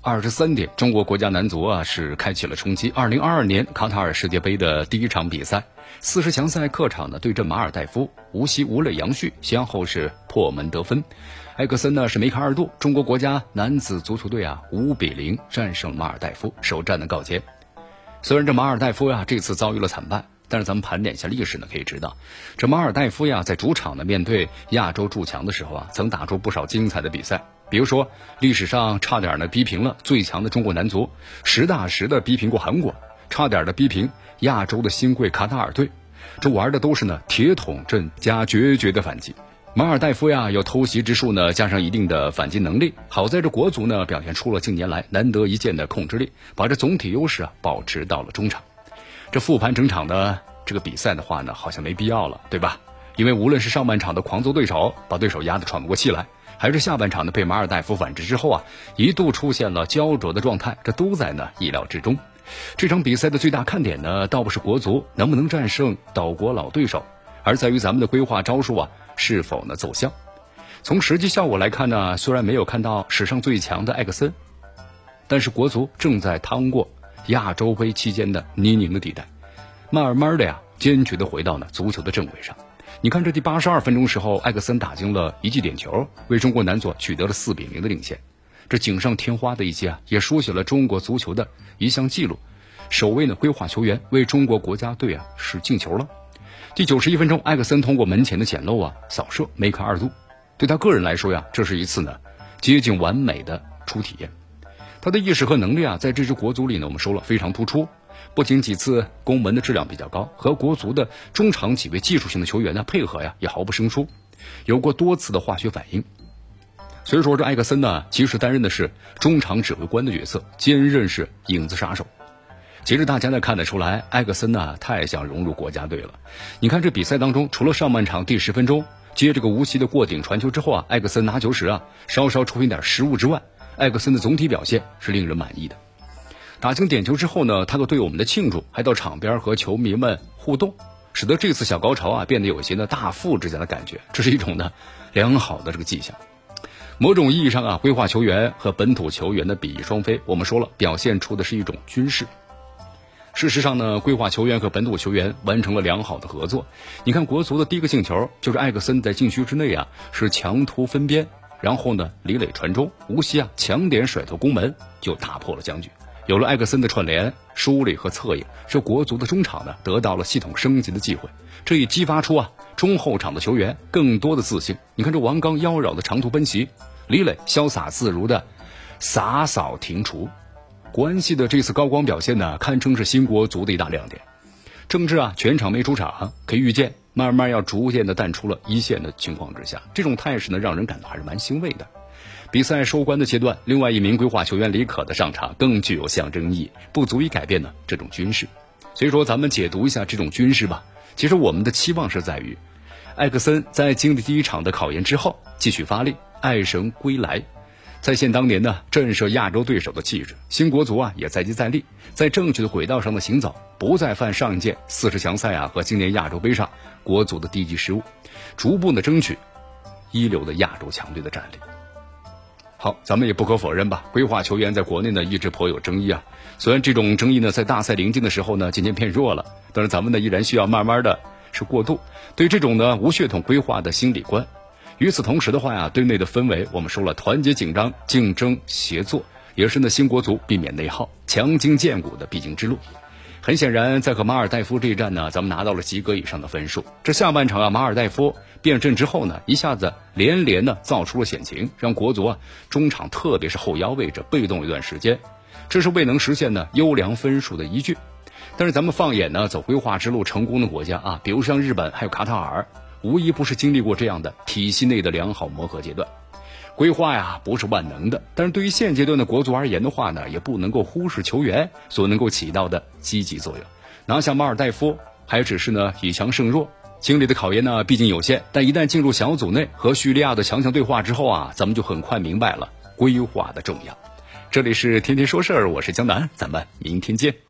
二十三点，中国国家男足啊是开启了冲击二零二二年卡塔尔世界杯的第一场比赛。四十强赛客场呢对阵马尔代夫，无锡吴磊、杨旭先后是破门得分，埃克森呢是梅开二度，中国国家男子足球队啊五比零战胜马尔代夫，首战的告捷。虽然这马尔代夫呀这次遭遇了惨败，但是咱们盘点一下历史呢，可以知道，这马尔代夫呀在主场呢面对亚洲诸强的时候啊，曾打出不少精彩的比赛。比如说，历史上差点呢逼平了最强的中国男足，实打实的逼平过韩国，差点的逼平亚洲的新贵卡塔尔队，这玩的都是呢铁桶阵加决绝的反击。马尔代夫呀有偷袭之术呢，加上一定的反击能力，好在这国足呢表现出了近年来难得一见的控制力，把这总体优势啊保持到了中场。这复盘整场的这个比赛的话呢，好像没必要了，对吧？因为无论是上半场的狂揍对手，把对手压得喘不过气来。还是下半场呢？被马尔代夫反制之后啊，一度出现了焦灼的状态，这都在呢意料之中。这场比赛的最大看点呢，倒不是国足能不能战胜岛国老对手，而在于咱们的规划招数啊是否呢奏效。从实际效果来看呢，虽然没有看到史上最强的艾克森，但是国足正在趟过亚洲杯期间的泥泞的地带，慢慢的呀，坚决的回到了足球的正轨上。你看，这第八十二分钟时候，艾克森打进了一记点球，为中国男足取得了四比零的领先。这锦上添花的一击啊，也书写了中国足球的一项记录。首位呢，规划球员为中国国家队啊是进球了。第九十一分钟，艾克森通过门前的捡漏啊扫射，梅开二度。对他个人来说呀，这是一次呢接近完美的初体验。他的意识和能力啊，在这支国足里呢，我们说了非常突出。不仅几次攻门的质量比较高，和国足的中场几位技术型的球员呢配合呀也毫不生疏，有过多次的化学反应。所以说这艾克森呢，其实担任的是中场指挥官的角色，兼任是影子杀手。其实大家呢看得出来，艾克森呢太想融入国家队了。你看这比赛当中，除了上半场第十分钟接这个无锡的过顶传球之后啊，艾克森拿球时啊稍稍出现点失误之外，艾克森的总体表现是令人满意的。打进点球之后呢，他和队友们的庆祝，还到场边和球迷们互动，使得这次小高潮啊变得有些呢大富之家的感觉，这是一种呢良好的这个迹象。某种意义上啊，规划球员和本土球员的比翼双飞，我们说了，表现出的是一种军事。事实上呢，规划球员和本土球员完成了良好的合作。你看国足的第一个进球，就是艾克森在禁区之内啊是强突分边，然后呢李磊传中，无锡啊强点甩头攻门，就打破了僵局。有了艾克森的串联、梳理和策应，这国足的中场呢得到了系统升级的机会，这也激发出啊中后场的球员更多的自信。你看这王刚妖娆的长途奔袭，李磊潇洒自如的洒扫庭除，关系的这次高光表现呢，堪称是新国足的一大亮点。郑智啊全场没出场，可以预见慢慢要逐渐的淡出了一线的情况之下，这种态势呢让人感到还是蛮欣慰的。比赛收官的阶段，另外一名规划球员李可的上场更具有象征意义，不足以改变呢这种军事。所以说，咱们解读一下这种军事吧。其实我们的期望是在于，艾克森在经历第一场的考验之后，继续发力，爱神归来，再现当年呢震慑亚洲对手的气质。新国足啊也在接再厉，在正确的轨道上的行走，不再犯上一届四十强赛啊和今年亚洲杯上国足的低级失误，逐步的争取一流的亚洲强队的战力。好，咱们也不可否认吧，规划球员在国内呢一直颇有争议啊。虽然这种争议呢在大赛临近的时候呢渐渐变弱了，但是咱们呢依然需要慢慢的是过渡。对这种呢无血统规划的心理观，与此同时的话呀，队内的氛围我们说了，团结紧张、竞争协作，也是呢新国足避免内耗、强筋健骨的必经之路。很显然，在和马尔代夫这一战呢，咱们拿到了及格以上的分数。这下半场啊，马尔代夫。变阵之后呢，一下子连连呢造出了险情，让国足啊中场特别是后腰位置被动一段时间，这是未能实现呢优良分数的依据。但是咱们放眼呢走规划之路成功的国家啊，比如像日本还有卡塔尔，无一不是经历过这样的体系内的良好磨合阶段。规划呀不是万能的，但是对于现阶段的国足而言的话呢，也不能够忽视球员所能够起到的积极作用。拿下马尔代夫还只是呢以强胜弱。经历的考验呢，毕竟有限，但一旦进入小组内和叙利亚的强强对话之后啊，咱们就很快明白了规划的重要。这里是天天说事儿，我是江南，咱们明天见。